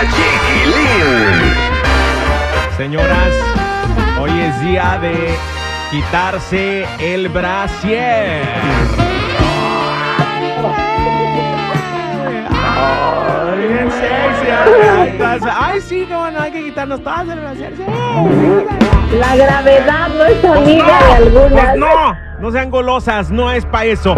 Chiquilín. Señoras, hoy es día de quitarse el brasier. Ay, bien sexy, ay, estás- Ay, sí, no, no hay que quitarnos todas el brasier. sí. La gravedad no es amiga de algunas. pues no, no sean golosas, no es para eso.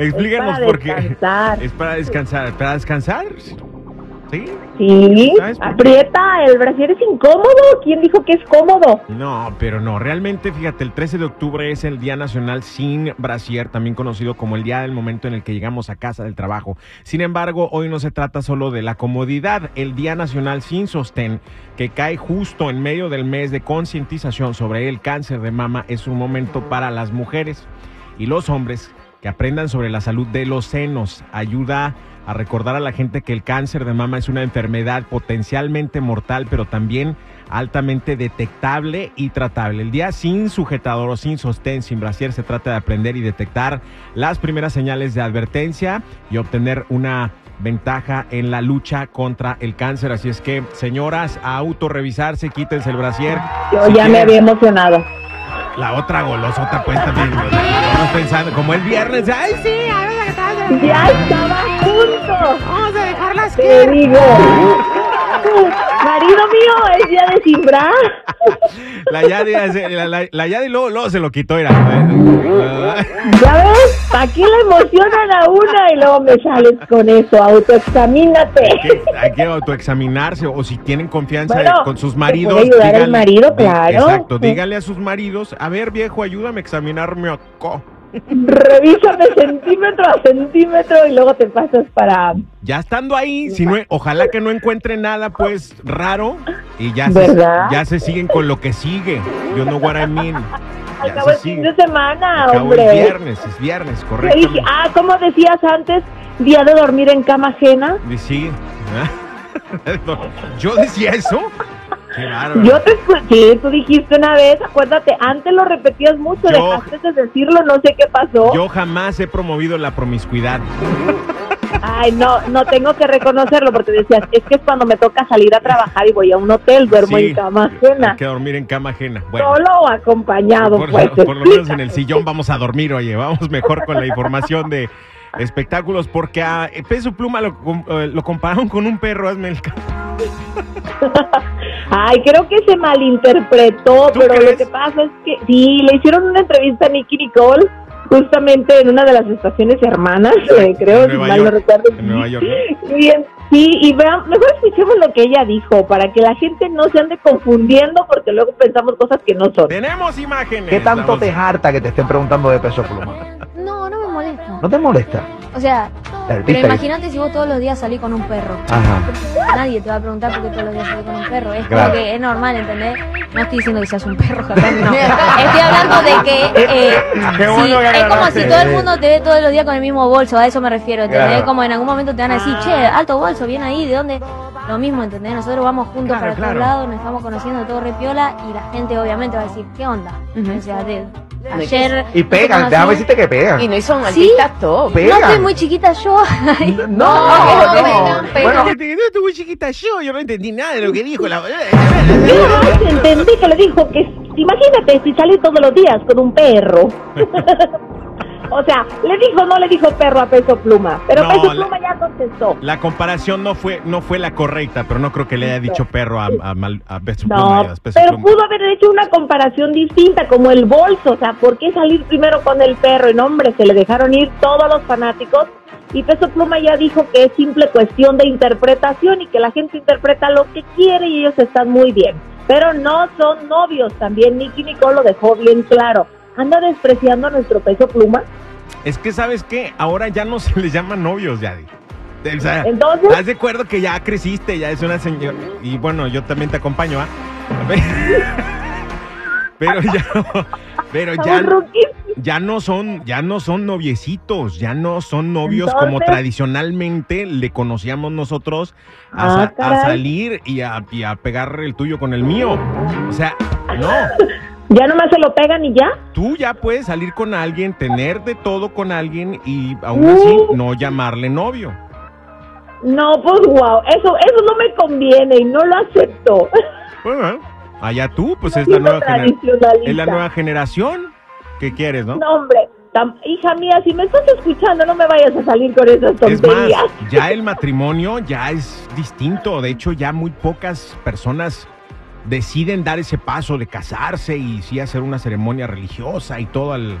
Explíquenos por qué. Es para descansar, para descansar. ¿Sí? Sí, aprieta, el brasier es incómodo. ¿Quién dijo que es cómodo? No, pero no, realmente fíjate, el 13 de octubre es el Día Nacional sin brasier, también conocido como el día del momento en el que llegamos a casa del trabajo. Sin embargo, hoy no se trata solo de la comodidad, el Día Nacional sin sostén, que cae justo en medio del mes de concientización sobre el cáncer de mama, es un momento para las mujeres y los hombres que aprendan sobre la salud de los senos. Ayuda a recordar a la gente que el cáncer de mama es una enfermedad potencialmente mortal, pero también altamente detectable y tratable. El día sin sujetador o sin sostén, sin brasier, se trata de aprender y detectar las primeras señales de advertencia y obtener una ventaja en la lucha contra el cáncer. Así es que, señoras, a autorrevisarse, quítense el brasier. Yo Si ya me había emocionado. La otra golosota pues también. Estamos pensando, como el viernes, ay sí, a ver. Ya estaba a punto. Vamos a dejarlas Te digo. Marido mío, es día de Simbra. La Yadi, la, la, la Yadi luego, luego se lo quitó, era. ¿Ya ves? ¿Para qué la emocionan a una y luego me sales con eso? Autoexamínate. Hay que, hay que autoexaminarse o si tienen confianza Bueno, con sus maridos. puede ayudar al marido, claro. Exacto, dígale a sus maridos, a ver viejo, ayúdame a examinarme acá. Revísame centímetro a centímetro y luego te pasas para... Ya estando ahí, si no, ojalá que no encuentre nada pues raro y ya se, ya se siguen con lo que sigue. You know what I mean. Al Ya cabo se el fin de semana, Acabó hombre. el viernes, es viernes, correcto. dije, ah, como decías antes, día de dormir en cama ajena. Y Sí. Yo decía eso. Qué. Yo te escuché, tú dijiste una vez, acuérdate, antes lo repetías mucho, Yo- dejaste de decirlo, no sé qué pasó. Yo jamás he promovido la promiscuidad. Ay, no, no tengo que reconocerlo porque decías, es que es cuando me toca salir a trabajar y voy a un hotel, duermo Sí, en cama ajena. Hay que dormir en cama ajena. Bueno, Solo o acompañado, por, pues. por lo menos en el sillón vamos a dormir, oye. Vamos mejor con la información de espectáculos porque a Peso Pluma lo, eh, lo compararon con un perro, hazme el caso. Ay, creo que se malinterpretó, ¿Tú pero crees? lo que pasa es que sí, le hicieron una entrevista a Nicky Nicole justamente en una de las estaciones hermanas, eh, creo, En si Nueva mal no York, recuerdo. en Nueva York, Bien, sí, y vean, mejor escuchemos lo que ella dijo para que la gente no se ande confundiendo porque luego pensamos cosas que no son. Tenemos imágenes. ¿Qué tanto te harta que te estén preguntando de peso pluma? No, no me molesta. ¿No te molesta? O sea, pero imagínate si vos todos los días salís con un perro. Ajá. Nadie te va a preguntar por qué todos los días salís con un perro. Es Claro. como que es normal, ¿entendés? No estoy diciendo que seas un perro, jamás, no. Estoy hablando de que, eh, es como si todo el mundo te ve todos los días con el mismo bolso, a eso me refiero, ¿entendés? Claro. Como en algún momento te van a decir, che, alto bolso, bien ahí, ¿de dónde? Lo mismo, ¿entendés? Nosotros vamos juntos Claro, para todos claro. lados, nos estamos conociendo todo repiola y la gente obviamente va a decir, ¿qué onda? O sea, de, ayer... Y pegan, déjame decirte que pegan. Y no son ¿Sí? artistas top. Pegan. No estoy muy chiquita yo. No, no, no, no, no. pero- Bueno, No estuve muy chiquita yo, yo no entendí nada de lo que dijo la. Entendí que le dijo que, imagínate si salís todos los días con un perro. o sea, le dijo, no le dijo perro a Peso Pluma, pero No, Peso la- Pluma ya contestó. La comparación no fue, no fue la correcta, pero no creo que le haya dicho perro a, a, a Peso Pluma No, y a Peso pero Pluma. pudo haber hecho una comparación distinta, como el bolso, o sea, ¿por qué salir primero con el perro? Y no, hombre, se le dejaron ir todos los fanáticos. Y Peso Pluma ya dijo que es simple cuestión de interpretación y que la gente interpreta lo que quiere y ellos están muy bien. Pero no son novios, también Nicky Nicole lo dejó bien claro. ¿Anda despreciando a nuestro Peso Pluma? Es que, ¿sabes qué? Ahora ya no se les llama novios, Yadi. O sea, Entonces- ¿estás de acuerdo que ya creciste, ya es una señora? Y bueno, yo también te acompaño, ¿ah? Pero ya no, pero ya, ya no son, ya no son noviecitos, ya no son novios como tradicionalmente le conocíamos nosotros a, Ah, a salir y a, y a pegar el tuyo con el mío. O sea, no. Ya nomás se lo pegan y ya. Tú ya puedes salir con alguien, tener de todo con alguien y aún así no llamarle novio. No, pues wow, eso, eso no me conviene y no lo acepto. Bueno, allá tú, pues es la nueva. Es la nueva generación. ¿Qué quieres, no? No, hombre, hija mía, si me estás escuchando, no me vayas a salir con esas Es más, tonterías. ya el matrimonio ya es distinto. De hecho, ya muy pocas personas deciden dar ese paso de casarse y sí hacer una ceremonia religiosa y todo al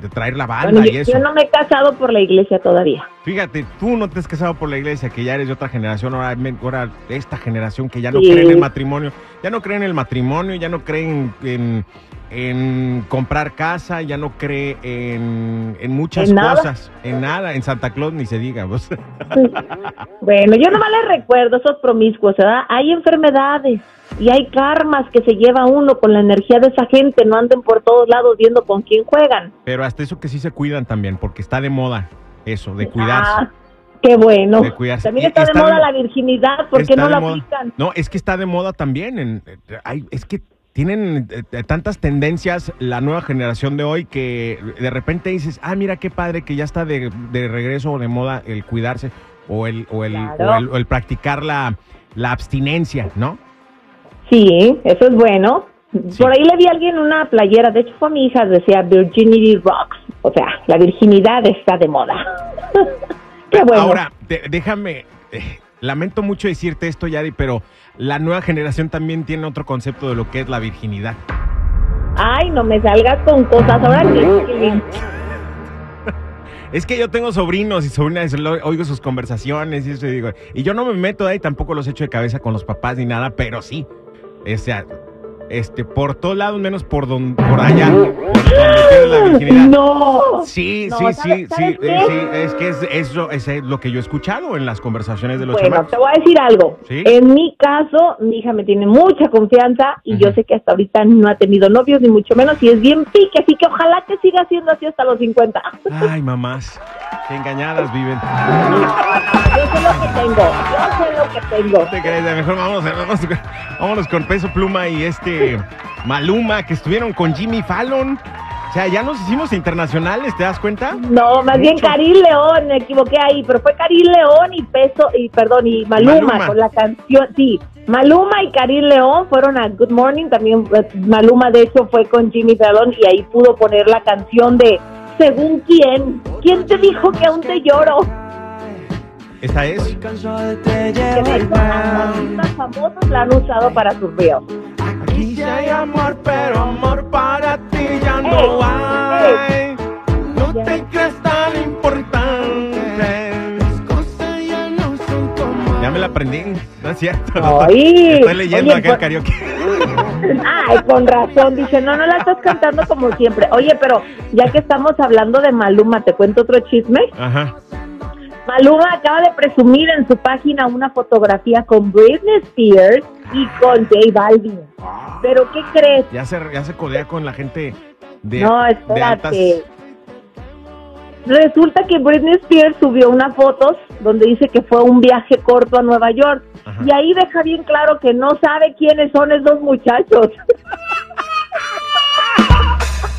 de traer la banda Bueno, y yo, eso. yo no me he casado por la iglesia todavía. Fíjate, tú no te has casado por la iglesia, que ya eres de otra generación, ahora, ahora esta generación que ya no Sí. cree en el matrimonio, ya no cree en el matrimonio, ya no cree en, en- comprar casa, ya no cree en, en muchas cosas, en nada, en Santa Claus ni se diga. Bueno, yo nomás les recuerdo esos promiscuos, ¿verdad? Hay enfermedades y hay karmas que se lleva uno con la energía de esa gente. No anden por todos lados viendo con quién juegan. Pero hasta eso que sí se cuidan también, porque está de moda eso, de cuidarse. Ah, qué bueno. De cuidarse. También está, está de moda de- la virginidad. ¿Por qué no la moda. aplican? No, es que está de moda también. En, hay- es que tienen eh, eh, tantas tendencias la nueva generación de hoy que de repente dices, ah, mira qué padre que ya está de, de regreso o de moda el cuidarse o el, o el, Claro. o el, o el practicar la, la abstinencia, ¿no? Sí, eso es bueno. Sí. Por ahí le vi a alguien una playera, de hecho fue mi hija, decía Virginity Rocks. O sea, la virginidad está de moda. qué bueno. Ahora, de- déjame, eh, lamento mucho decirte esto, Yadi, pero la nueva generación también tiene otro concepto de lo que es la virginidad. Ay, no me salgas con cosas. Ahora que... Es que yo tengo sobrinos y sobrinas, oigo sus conversaciones y eso y digo, y yo no me meto ahí, tampoco los echo de cabeza con los papás ni nada, pero sí, o sea, este, por todos lados menos por don, por allá, donde tienes la virginidad. No. Sí, No, sí, ¿sabes- sí, sí, eh, sí, es que es, eso es lo que yo he escuchado en las conversaciones de los Bueno, chamacos. te voy a decir algo. ¿Sí? En mi caso, mi hija me tiene mucha confianza y yo sé que hasta ahorita no ha tenido novios, ni mucho menos, y es bien pique, así que ojalá que siga siendo así hasta los 50. Ay, mamás, qué engañadas viven. Yo sé lo que tengo, yo sé lo que tengo. ¿Te crees? Mejor vámonos, vámonos, vámonos con Peso Pluma y este Maluma que estuvieron con Jimmy Fallon. O sea, ya nos hicimos internacionales, ¿te das cuenta? No, más bien Mucho. Karil León, me equivoqué ahí, pero fue Karil León y Peso, y perdón, y Maluma, Maluma. con la canción, sí, Maluma y Karil León fueron a Good Morning, también eh, Maluma de hecho fue con Jimmy Fallon y ahí pudo poner la canción de Según quién, ¿quién te dijo que aún te lloro? Esta es. Que de hecho famosos la han usado para sus videos. Aquí sí hay amor, pero cierto. no. Estoy leyendo oye, acá el por- karaoke. Ay, con razón, dice, no, no la estás cantando como siempre. Oye, pero ya que estamos hablando de Maluma, ¿te cuento otro chisme? Ajá. Maluma acaba de presumir en su página una fotografía con Britney Spears y con J Balvin. ¿Pero qué crees? Ya se, ya se codea con la gente de, no, de altas. espérate. Resulta que Britney Spears subió unas fotos donde dice que fue un viaje corto a Nueva York. Ajá. Y ahí deja bien claro que no sabe quiénes son esos muchachos.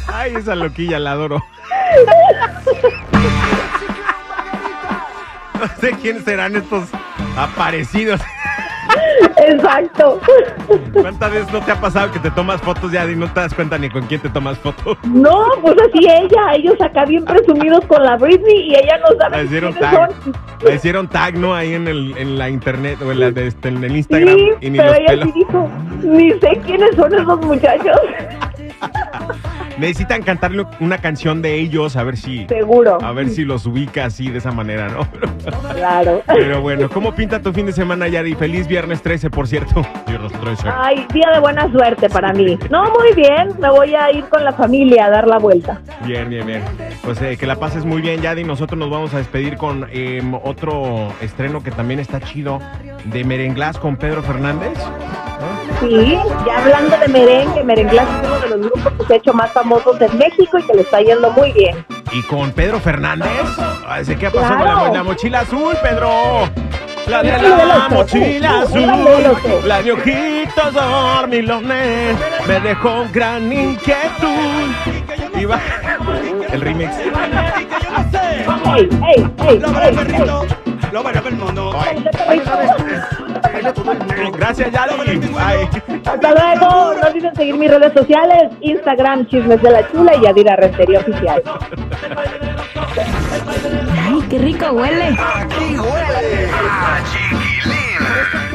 Ay, esa loquilla la adoro. No sé quiénes serán estos aparecidos. Exacto. ¿Cuántas veces no te ha pasado que te tomas fotos ya y no te das cuenta ni con quién te tomas fotos? No, pues así ella, ellos acá bien presumidos con la Britney y ella no La sabe hicieron quiénes tag. son. La hicieron tag, ¿no? Ahí en, el, en la internet o en, la de este, en el Instagram. Sí, y ni pero los ella pelos. sí dijo, ni sé quiénes son esos muchachos. necesitan cantarle una canción de ellos, a ver si, Seguro. a ver si los ubica así de esa manera, ¿no? Claro. Pero bueno, ¿cómo pinta tu fin de semana, Yari? Feliz viernes 13, por cierto. Viernes 13. Ay, día de buena suerte para mí. No, muy bien. Me voy a ir con la familia a dar la vuelta. Bien, bien, bien. Pues eh, que la pases muy bien, Yadi. Nosotros nos vamos a despedir con eh, otro estreno que también está chido de Merenglás con Pedro Fernández. Sí, ya hablando de merengue, Merenglás los grupos que se ha hecho más famosos en México y que le está yendo muy bien. Y con Pedro Fernández. Ay, ¿Qué pasó con la, la mochila azul, Pedro? La de la Veloso. mochila azul. La de ojitos dormilones. Me dejó gran inquietud. Y va. El remix. ¡Ey, ey, ey, Gracias, Yari. Hasta luego. No olviden seguir mis redes sociales: Instagram, Chismes de la Chula y Yadira Rentería Oficial. Ay, qué rico huele. Aquí huele. A chiquilín.